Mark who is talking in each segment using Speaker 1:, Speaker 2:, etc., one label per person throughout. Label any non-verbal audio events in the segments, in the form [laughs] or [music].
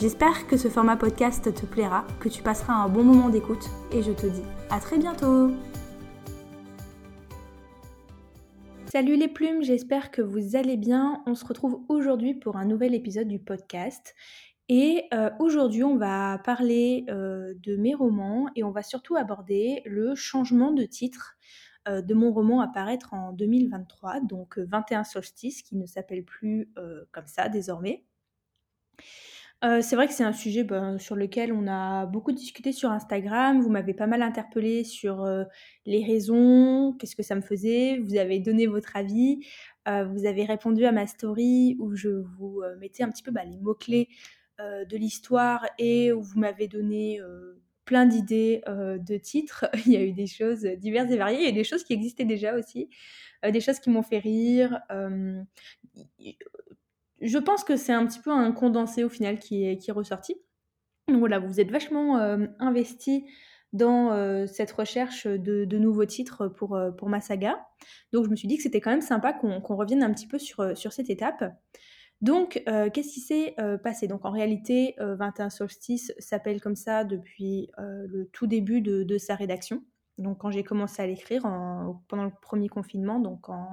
Speaker 1: J'espère que ce format podcast te plaira, que tu passeras un bon moment d'écoute et je te dis à très bientôt Salut les plumes, j'espère que vous allez bien. On se retrouve aujourd'hui pour un nouvel épisode du podcast. Et euh, aujourd'hui, on va parler euh, de mes romans et on va surtout aborder le changement de titre euh, de mon roman à paraître en 2023, donc 21 solstices, qui ne s'appelle plus comme ça désormais. Euh, c'est vrai que c'est un sujet, ben, sur lequel on a beaucoup discuté sur Instagram. Vous m'avez pas mal interpellé sur, euh, les raisons, qu'est-ce que ça me faisait. Vous avez donné votre avis, euh, vous avez répondu à ma story où je vous, mettais un petit peu, bah, les mots clés, de l'histoire et où vous m'avez donné, plein d'idées, de titres. [laughs] Il y a eu des choses, diverses et variées. Il y a des choses qui existaient déjà aussi, des choses qui m'ont fait rire, je pense que c'est un petit peu un condensé au final qui est, ressorti. Donc voilà, vous êtes vachement euh, investi dans euh, cette recherche de, nouveaux titres pour, euh, pour ma saga. Donc je me suis dit que c'était quand même sympa qu'on revienne un petit peu sur, sur cette étape. Donc, qu'est-ce qui s'est passé? Donc, en réalité, 21 Solstice s'appelle comme ça depuis le tout début de, de, sa rédaction. Donc, quand j'ai commencé à l'écrire pendant le premier confinement, donc en,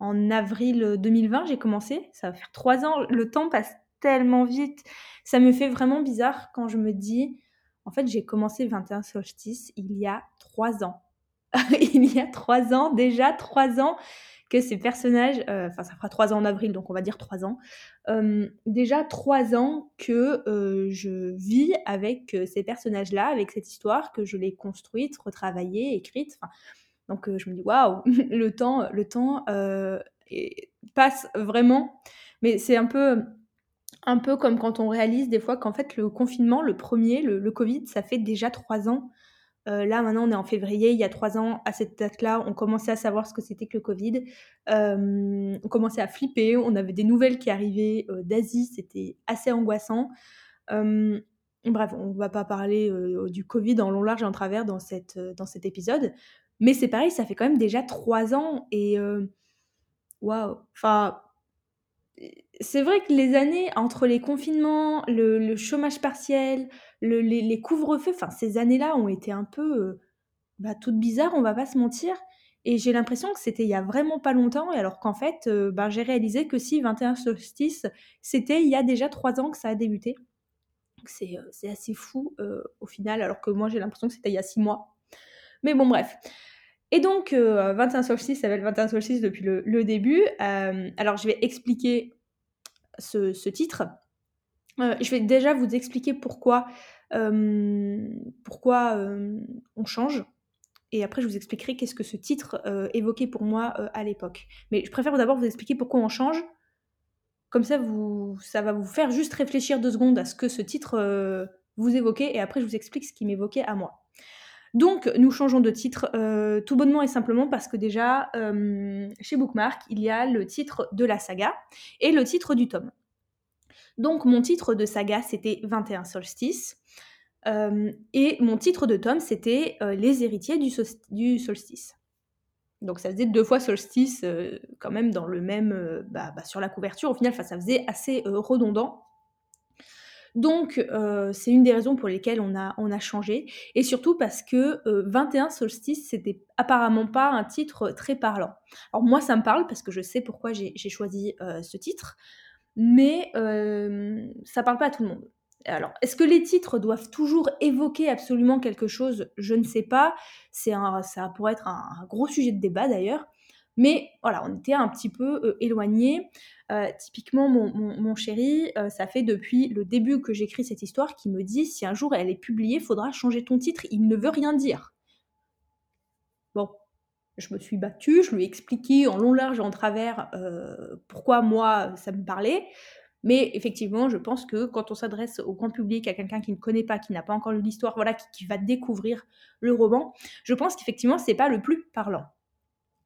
Speaker 1: en avril 2020, j'ai commencé. Ça va faire trois ans. Le temps passe tellement vite. Ça me fait vraiment bizarre quand je me dis, en fait, j'ai commencé 21 solstices il y a trois ans. [laughs] il y a trois ans, déjà trois ans que ces personnages, euh, enfin ça fera trois ans en avril, donc on va dire trois ans, euh, déjà trois ans que euh, je vis avec ces personnages-là, avec cette histoire, que je l'ai construite, retravaillée, écrite. Enfin, donc euh, je me dis waouh, [laughs] le temps, le temps euh, passe vraiment. Mais c'est un peu, un peu comme quand on réalise des fois qu'en fait le confinement, le premier, le, Covid, ça fait déjà trois ans. Euh, là maintenant on est en février, il y a trois ans à cette date-là, on commençait à savoir ce que c'était que le Covid. on commençait à flipper, on avait des nouvelles qui arrivaient d'Asie, c'était assez angoissant. bref, on ne va pas parler du Covid en long, large et en travers dans, cette, dans cet épisode. Mais c'est pareil, ça fait quand même déjà trois ans et waouh, enfin, c'est vrai que les années entre les confinements, le, chômage partiel, les, couvre-feux, enfin ces années-là ont été un peu bah, toutes bizarres, on va pas se mentir. Et j'ai l'impression que c'était il y a vraiment pas longtemps, et alors qu'en fait, bah, j'ai réalisé que si 21 solstices, c'était il y a déjà trois ans que ça a débuté. C'est assez fou au final, alors que moi j'ai l'impression que c'était il y a six mois. Mais bon, bref. Et donc, 21 solstices, ça s'appelle 21 solstices depuis le, début. Euh, alors, je vais expliquer ce, titre. Euh, je vais déjà vous expliquer pourquoi, euh, pourquoi on change. Et après, je vous expliquerai qu'est-ce que ce titre évoquait pour moi à l'époque. Mais je préfère d'abord vous expliquer pourquoi on change. Comme ça, vous, ça va vous faire juste réfléchir deux secondes à ce que ce titre vous évoquait. Et après, je vous explique ce qui m'évoquait à moi. Donc, nous changeons de titre euh, tout bonnement et simplement parce que déjà, euh, chez Bookmark, il y a le titre de la saga et le titre du tome. Donc, mon titre de saga, c'était 21 solstices. Euh, et mon titre de tome, c'était Les héritiers du, solstice. Donc, ça faisait deux fois solstice quand même dans le même, bah, bah, sur la couverture. Au final, ça faisait assez redondant. Donc, euh, c'est une des raisons pour lesquelles on a, on a changé. Et surtout parce que 21 euh, solstices, c'était apparemment pas un titre très parlant. Alors, moi, ça me parle parce que je sais pourquoi j'ai choisi euh, ce titre, mais ça parle pas à tout le monde. Alors, est-ce que les titres doivent toujours évoquer absolument quelque chose? Je ne sais pas. C'est ça pourrait être un gros sujet de débat d'ailleurs. Mais voilà, on était un petit peu euh, éloignés. Euh, typiquement, mon, chéri, euh, ça fait depuis le début que j'écris cette histoire qui me dit si un jour elle est publiée, faudra changer ton titre. Il ne veut rien dire. Bon, je me suis battue, je lui ai expliqué en long, large et en travers pourquoi moi ça me parlait. Mais effectivement, je pense que quand on s'adresse au grand public, à quelqu'un qui ne connaît pas, qui n'a pas encore lu l'histoire, voilà, qui, va découvrir le roman, je pense qu'effectivement, c'est pas le plus parlant.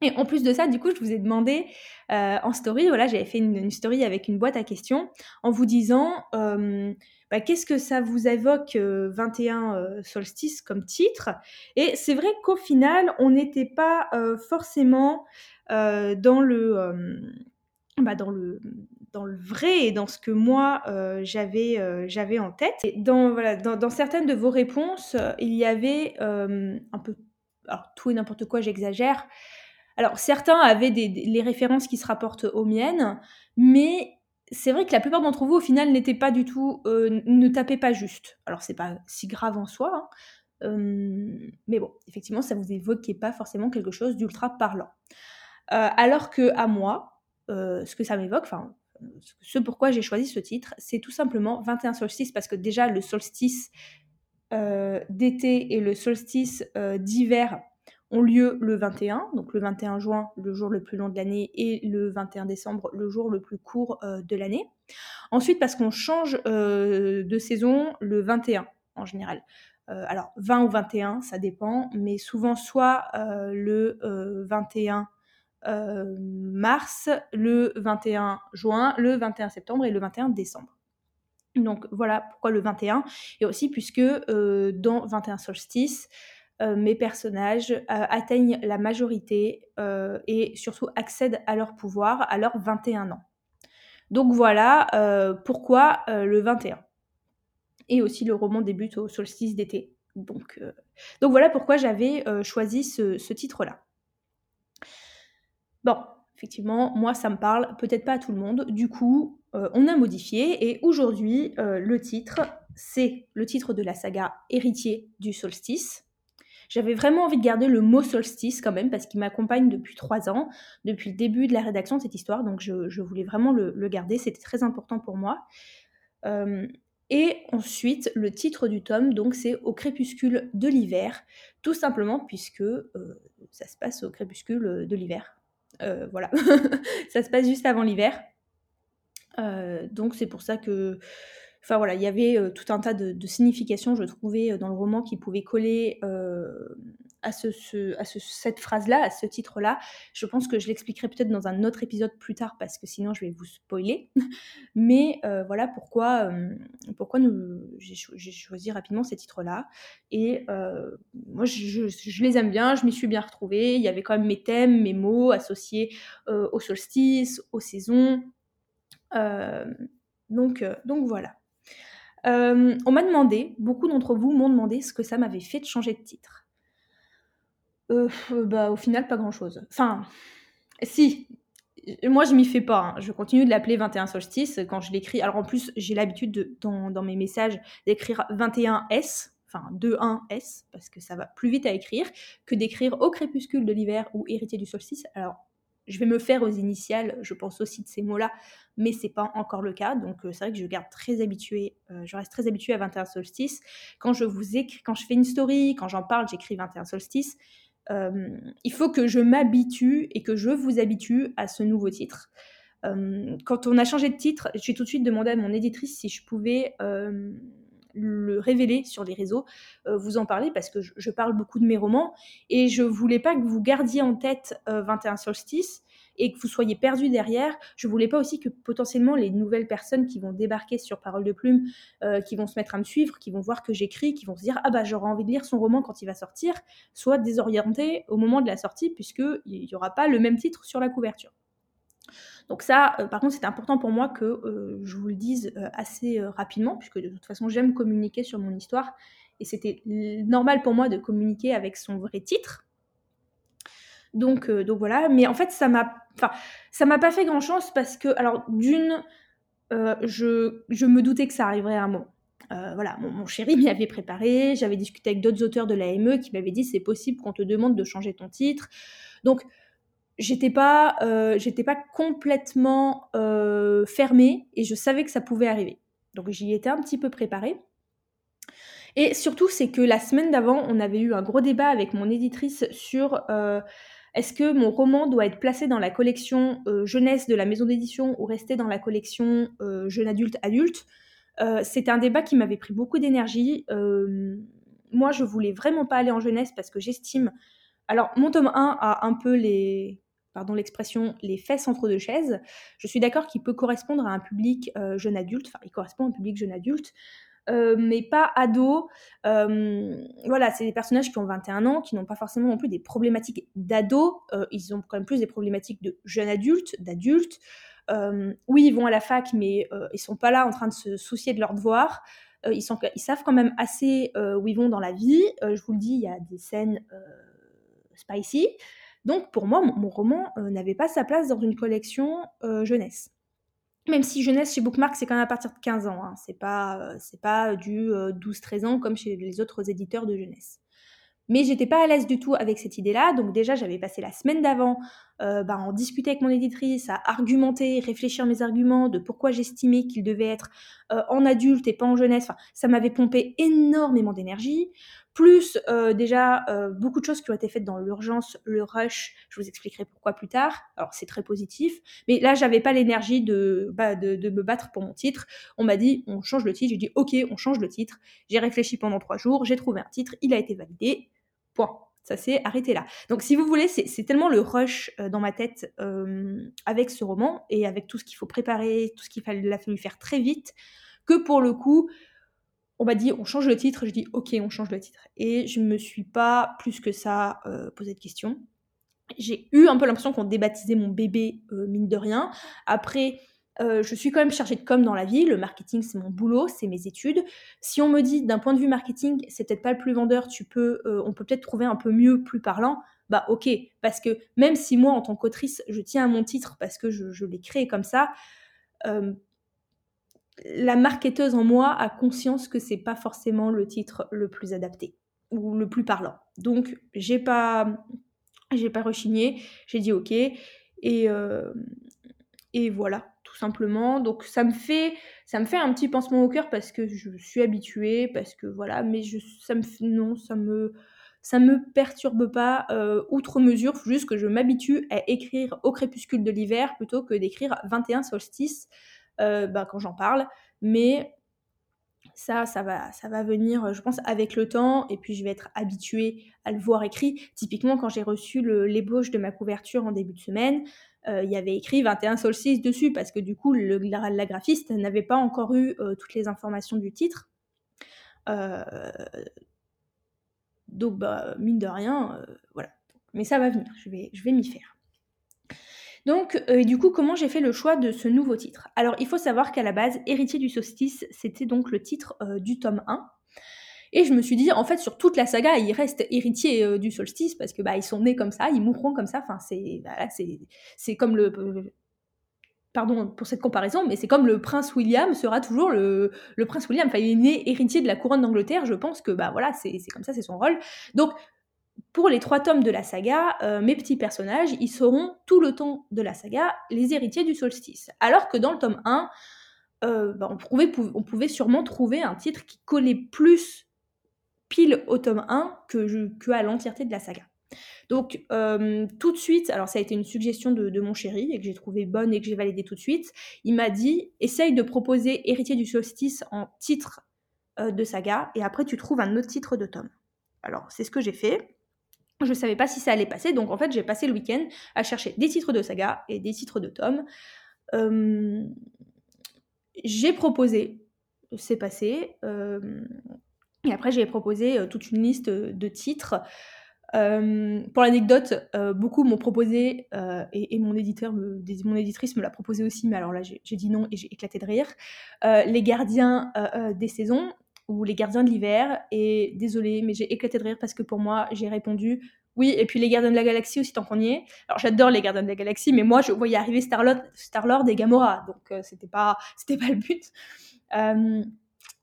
Speaker 1: Et en plus de ça, du coup, je vous ai demandé euh, en story, voilà, j'avais fait une, story avec une boîte à questions en vous disant euh, bah, qu'est-ce que ça vous évoque 21 euh, solstices comme titre? Et c'est vrai qu'au final, on n'était pas forcément dans le bah, dans le dans le vrai et dans ce que moi j'avais j'avais en tête. Et dans voilà dans, certaines de vos réponses, il y avait un peu alors tout et n'importe quoi, j'exagère. Alors certains avaient des, les références qui se rapportent aux miennes, mais c'est vrai que la plupart d'entre vous au final n'étaient pas du tout ne tapaient pas juste. Alors c'est pas si grave en soi, hein, mais bon effectivement ça vous évoquait pas forcément quelque chose d'ultra parlant. alors que à moi, euh, ce que ça m'évoque, enfin, ce pourquoi j'ai choisi ce titre, c'est tout simplement 21 solstices, parce que déjà le solstice euh, d'été et le solstice euh, d'hiver lieu le 21, donc le 21 juin, le jour le plus long de l'année, et le 21 décembre, le jour le plus court de l'année. Ensuite, parce qu'on change de saison le 21 en général. alors 20 ou 21, ça dépend, mais souvent soit le 21 euh, mars, le 21 juin, le 21 septembre et le 21 décembre. Donc voilà pourquoi le 21, et aussi puisque euh, dans 21 solstices, euh, mes personnages atteignent la majorité et surtout accèdent à leur pouvoir à leurs 21 ans. Donc voilà pourquoi le 21. Et aussi le roman débute au solstice d'été. Donc, voilà pourquoi j'avais choisi ce titre-là. Bon, effectivement, moi ça me parle, peut-être pas à tout le monde. Du coup, euh, on a modifié et aujourd'hui, euh, le titre, c'est le titre de la saga Héritier du solstice. J'avais vraiment envie de garder le mot solstice quand même parce qu'il m'accompagne depuis trois ans, depuis le début de la rédaction de cette histoire, donc je, voulais vraiment le, garder, c'était très important pour moi. Euh, et ensuite, le titre du tome, donc c'est Au crépuscule de l'hiver, tout simplement puisque ça se passe au crépuscule de l'hiver. Euh, voilà, [laughs] ça se passe juste avant l'hiver. Euh, donc c'est pour ça que, enfin voilà, il y avait euh, tout un tas de, significations, je trouvais, dans le roman qui pouvaient coller à, ce, à cette phrase-là, à ce titre-là. Je pense que je l'expliquerai peut-être dans un autre épisode plus tard parce que sinon je vais vous spoiler. [laughs] Mais euh, voilà pourquoi, euh, j'ai choisi rapidement ces titres-là. Et euh, moi, je, les aime bien, je m'y suis bien retrouvée. Il y avait quand même mes thèmes, mes mots associés au solstice, aux saisons. donc voilà. On m'a demandé, beaucoup d'entre vous m'ont demandé ce que ça m'avait fait de changer de titre. Euh, bah, au final, pas grand-chose. Enfin, si, moi je m'y fais pas. Hein. Je continue de l'appeler 21 solstice quand je l'écris. Alors en plus, j'ai l'habitude dans, dans, mes messages d'écrire 21S, enfin 2-1-S, parce que ça va plus vite à écrire, que d'écrire au crépuscule de l'hiver ou héritier du solstice. Alors je vais me faire aux initiales, je pense aussi de ces mots-là, mais c'est pas encore le cas. Donc euh, c'est vrai que je garde très habitué, euh, je reste très habituée à 21 solstice. Quand je vous écris, quand je fais une story, quand j'en parle, j'écris 21 solstice. Euh, il faut que je m'habitue et que je vous habitue à ce nouveau titre. Quand on a changé de titre, j'ai tout de suite demandé à mon éditrice si je pouvais le révéler sur les réseaux, vous en parler parce que je, parle beaucoup de mes romans et je voulais pas que vous gardiez en tête 21 solstices et que vous soyez perdu derrière. Je voulais pas aussi que potentiellement les nouvelles personnes qui vont débarquer sur Parole de Plume, euh, qui vont se mettre à me suivre, qui vont voir que j'écris, qui vont se dire ah bah j'aurais envie de lire son roman quand il va sortir, soient désorientées au moment de la sortie puisque il y aura pas le même titre sur la couverture. Donc ça, euh, par contre, c'est important pour moi que euh, je vous le dise assez rapidement, puisque de toute façon, j'aime communiquer sur mon histoire, et c'était normal pour moi de communiquer avec son vrai titre, donc, euh, donc voilà. Mais en fait, ça m'a, enfin, ça m'a pas fait grand chose parce que, alors, d'une, euh, je, je, me doutais que ça arriverait à un moment. Euh, voilà, mon, chéri m'y avait préparé. J'avais discuté avec d'autres auteurs de l'AME qui m'avaient dit c'est possible qu'on te demande de changer ton titre. Donc, j'étais pas, j'étais pas complètement fermée et je savais que ça pouvait arriver. Donc, j'y étais un petit peu préparée. Et surtout, c'est que la semaine d'avant, on avait eu un gros débat avec mon éditrice sur Est-ce que mon roman doit être placé dans la collection jeunesse de la maison d'édition ou rester dans la collection jeune adulte adulte C'était un débat qui m'avait pris beaucoup d'énergie. moi, je voulais vraiment pas aller en jeunesse parce que j'estime. Alors, mon tome 1 a un peu les, pardon l'expression, les fesses entre deux chaises. Je suis d'accord qu'il peut correspondre à un public euh, jeune adulte, enfin il correspond à un public jeune adulte, euh, mais pas ado. Euh, voilà, c'est des personnages qui ont 21 ans, qui n'ont pas forcément non plus des problématiques d'ado, ils ont quand même plus des problématiques de jeune adulte, d'adulte. oui, ils vont à la fac, mais ils sont pas là en train de se soucier de leurs devoirs. Ils, savent quand même assez où ils vont dans la vie. je vous le dis, il y a des scènes spicy. Donc pour moi, mon, roman euh, n'avait pas sa place dans une collection euh, jeunesse. Même si jeunesse chez Bookmark, c'est quand même à partir de 15 ans. Hein. C'est pas, euh, c'est pas du 12-13 ans comme chez les autres éditeurs de jeunesse. Mais j'étais pas à l'aise du tout avec cette idée-là, donc déjà j'avais passé la semaine d'avant bah, en discuter avec mon éditrice, à argumenter, réfléchir mes arguments de pourquoi j'estimais qu'il devait être en adulte et pas en jeunesse. Ça m'avait pompé énormément d'énergie plus euh, déjà euh, beaucoup de choses qui ont été faites dans l'urgence, le rush, je vous expliquerai pourquoi plus tard. Alors c'est très positif, mais là j'avais pas l'énergie de, bah, de, de, me battre pour mon titre. On m'a dit on change le titre, j'ai dit ok on change le titre. J'ai réfléchi pendant trois jours, j'ai trouvé un titre, il a été validé, point. Ça s'est arrêté là. Donc si vous voulez, c'est tellement le rush euh, dans ma tête avec ce roman et avec tout ce qu'il faut préparer, tout ce qu'il a fallu faire très vite, que pour le coup, on m'a dit on change le titre, je dis ok on change le titre. Et je me suis pas plus que ça euh, posé de questions. J'ai eu un peu l'impression qu'on débaptisait mon bébé euh, mine de rien. Après, euh, je suis quand même chargée de com dans la vie, le marketing c'est mon boulot, c'est mes études. Si on me dit d'un point de vue marketing, c'est peut-être pas le plus vendeur, tu peux, on peut peut-être trouver un peu mieux, plus parlant, bah ok, parce que même si moi en tant qu'autrice, je tiens à mon titre parce que je l'ai créé comme ça, la marketeuse en moi a conscience que c'est pas forcément le titre le plus adapté ou le plus parlant. Donc j'ai pas j'ai pas rechigné, j'ai dit ok et euh, et voilà tout simplement. Donc ça me fait ça me fait un petit pincement au cœur parce que je suis habituée parce que voilà mais je ça me non ça me ça me perturbe pas euh, outre mesure, juste que je m'habitue à écrire au crépuscule de l'hiver plutôt que d'écrire 21 solstices euh, bah, quand j'en parle. Mais ça, ça va, ça va venir, je pense, avec le temps, et puis je vais être habituée à le voir écrit. Typiquement, quand j'ai reçu l'ébauche de ma couverture en début de semaine, euh, il y avait écrit 21 solstices dessus, parce que du coup, le, la, graphiste n'avait pas encore eu euh, toutes les informations du titre. donc, bah, mine de rien, voilà. Mais ça va venir, je vais, je vais m'y faire. Donc, euh, du coup, comment j'ai fait le choix de ce nouveau titre? Alors, il faut savoir qu'à la base, Héritier du solstice, c'était donc le titre euh, du tome 1. Et je me suis dit, en fait, sur toute la saga, il reste héritier euh, du solstice parce que bah ils sont nés comme ça, ils mourront comme ça. Enfin, c'est voilà, c'est comme le pardon pour cette comparaison, mais c'est comme le prince William sera toujours le, le prince William. Enfin, il est né héritier de la couronne d'Angleterre. Je pense que bah voilà, c'est comme ça, c'est son rôle. Donc pour les trois tomes de la saga, euh, mes petits personnages, ils seront tout le temps de la saga les héritiers du solstice. Alors que dans le tome 1, euh, bah, on, pouvait, sûrement trouver un titre qui collait plus pile au tome 1 que, à l'entièreté de la saga. Donc euh, tout de suite, alors ça a été une suggestion de, mon chéri et que j'ai trouvé bonne et que j'ai validé tout de suite, il m'a dit essaye de proposer héritier du solstice en titre de saga et après tu trouves un autre titre de tome. Alors c'est ce que j'ai fait. Je ne savais pas si ça allait passer, donc en fait j'ai passé le week-end à chercher des titres de saga et des titres de tomes. j'ai proposé, c'est passé, et après j'ai proposé euh, toute une liste de titres. pour l'anecdote, euh, beaucoup m'ont proposé, euh, et, mon éditeur, mon éditrice me l'a proposé aussi, mais alors là j'ai dit non et j'ai éclaté de rire. Les gardiens des saisons, ou Les Gardiens de l'hiver. Et désolé, mais j'ai éclaté de rire parce que pour moi, j'ai répondu oui. Et puis Les Gardiens de la Galaxie aussi, tant qu'on y est. Alors j'adore Les Gardiens de la Galaxie, mais moi, je voyais arriver Star-Lord Star et Gamora. Donc euh, c'était pas, [laughs] pas le but. Euh,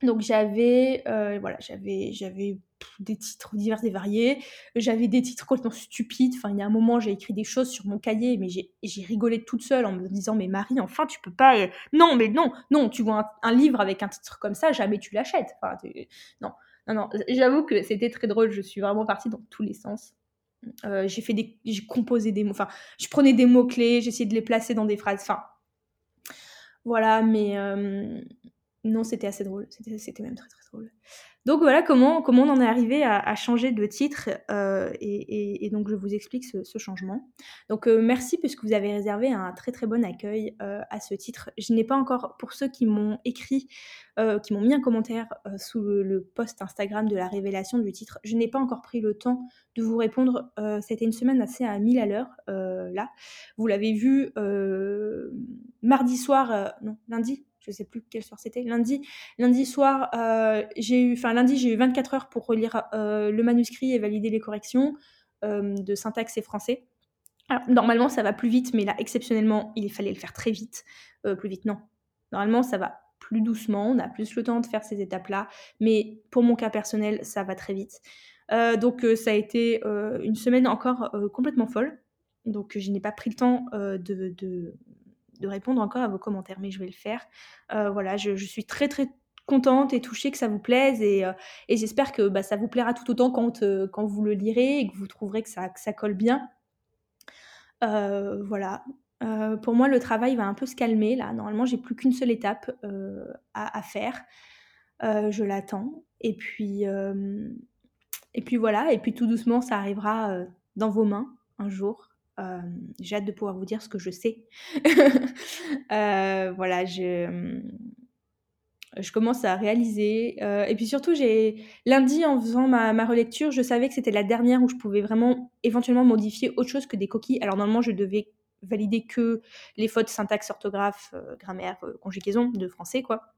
Speaker 1: donc j'avais, euh, voilà, j'avais des titres divers et variés. J'avais des titres complètement stupides. Enfin, il y a un moment, j'ai écrit des choses sur mon cahier, mais j'ai rigolé toute seule en me disant, mais Marie, enfin, tu peux pas. Euh, non, mais non, non, tu vois un, livre avec un titre comme ça, jamais tu l'achètes. Non, non, non. J'avoue que c'était très drôle. Je suis vraiment partie dans tous les sens. j'ai fait des, j'ai composé des mots, enfin, je prenais des mots clés, j'essayais de les placer dans des phrases, enfin, voilà, mais non, c'était assez drôle, c'était même très très drôle. Donc voilà comment, on en est arrivé à, changer de titre euh, et, donc je vous explique ce, changement. Donc euh, merci puisque vous avez réservé un très très bon accueil euh, à ce titre. Je n'ai pas encore, pour ceux qui m'ont écrit, qui m'ont mis un commentaire sous le, post Instagram de la révélation du titre, je n'ai pas encore pris le temps de vous répondre. C'était une semaine assez à 1000 à l'heure là. Vous l'avez vu mardi soir, non lundi, je sais plus quel soir c'était, lundi, lundi soir, euh, j'ai eu, enfin lundi, j'ai eu 24 heures pour relire euh, le manuscrit et valider les corrections euh, de syntaxe et français. Alors, normalement, ça va plus vite, mais là, exceptionnellement, il fallait le faire très vite. plus vite, non. Normalement, ça va plus doucement, on a plus le temps de faire ces étapes-là, mais pour mon cas personnel, ça va très vite. donc, ça a été une semaine encore complètement folle. Donc, je n'ai pas pris le temps de répondre encore à vos commentaires, mais je vais le faire. Euh, voilà, je, suis très très contente et touchée que ça vous plaise et, euh, j'espère que bah, ça vous plaira tout autant quand, euh, quand vous le lirez et que vous trouverez que ça, ça colle bien. voilà. pour moi, le travail va un peu se calmer là. Normalement, j'ai plus qu'une seule étape à, à, faire. je l'attends. Et puis, et puis voilà. Et puis tout doucement, ça arrivera dans vos mains un jour. Euh, j'ai hâte de pouvoir vous dire ce que je sais. [laughs] Euh, voilà, je, commence à réaliser. Euh, et puis surtout, j'ai lundi, en faisant ma, ma, relecture, je savais que c'était la dernière où je pouvais vraiment éventuellement modifier autre chose que des coquilles. Alors normalement, je devais valider que les fautes syntaxe, orthographe, grammaire, conjugaison de français, quoi.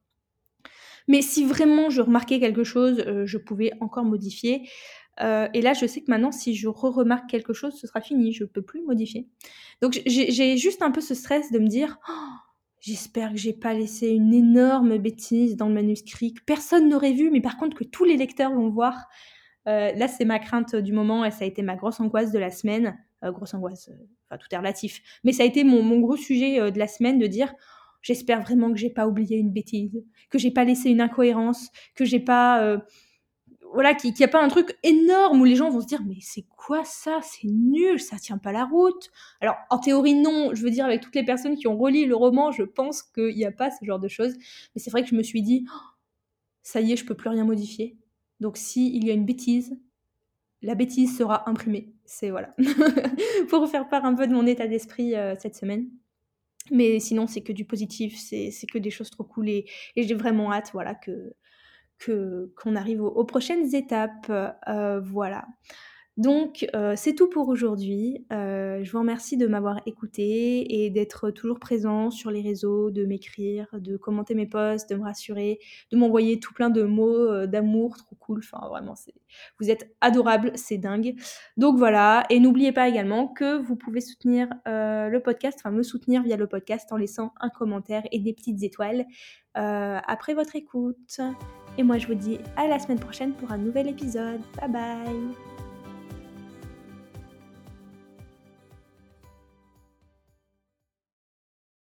Speaker 1: Mais si vraiment je remarquais quelque chose, je pouvais encore modifier. Euh, et là, je sais que maintenant, si je re-remarque quelque chose, ce sera fini, je ne peux plus modifier. Donc j'ai juste un peu ce stress de me dire, oh, j'espère que j'ai pas laissé une énorme bêtise dans le manuscrit, que personne n'aurait vu, mais par contre que tous les lecteurs vont voir. Euh, là, c'est ma crainte du moment et ça a été ma grosse angoisse de la semaine. Euh, grosse angoisse, enfin tout est relatif. Mais ça a été mon, mon gros sujet de la semaine de dire, j'espère vraiment que j'ai pas oublié une bêtise, que j'ai pas laissé une incohérence, que j'ai pas voilà, qu'il n'y a pas un truc énorme où les gens vont se dire mais c'est quoi ça? C'est nul, ça tient pas la route. Alors en théorie non, je veux dire avec toutes les personnes qui ont relu le roman, je pense qu'il n'y a pas ce genre de choses. Mais c'est vrai que je me suis dit oh, ça y est, je peux plus rien modifier. Donc s'il y a une bêtise, la bêtise sera imprimée. C'est voilà. [laughs] Pour faire part un peu de mon état d'esprit euh, cette semaine. Mais sinon, c'est que du positif, c'est que des choses trop cool et, et j'ai vraiment hâte voilà, que, qu'on arrive aux, prochaines étapes. Euh, voilà. Donc, euh, c'est tout pour aujourd'hui. Euh, je vous remercie de m'avoir écouté et d'être toujours présent sur les réseaux, de m'écrire, de commenter mes posts, de me rassurer, de m'envoyer tout plein de mots d'amour, trop cool. Enfin, vraiment, vous êtes adorables, c'est dingue. Donc voilà. Et n'oubliez pas également que vous pouvez soutenir le podcast, enfin me soutenir via le podcast en laissant un commentaire et des petites étoiles après votre écoute. Et moi, je vous dis à la semaine prochaine pour un nouvel épisode. Bye bye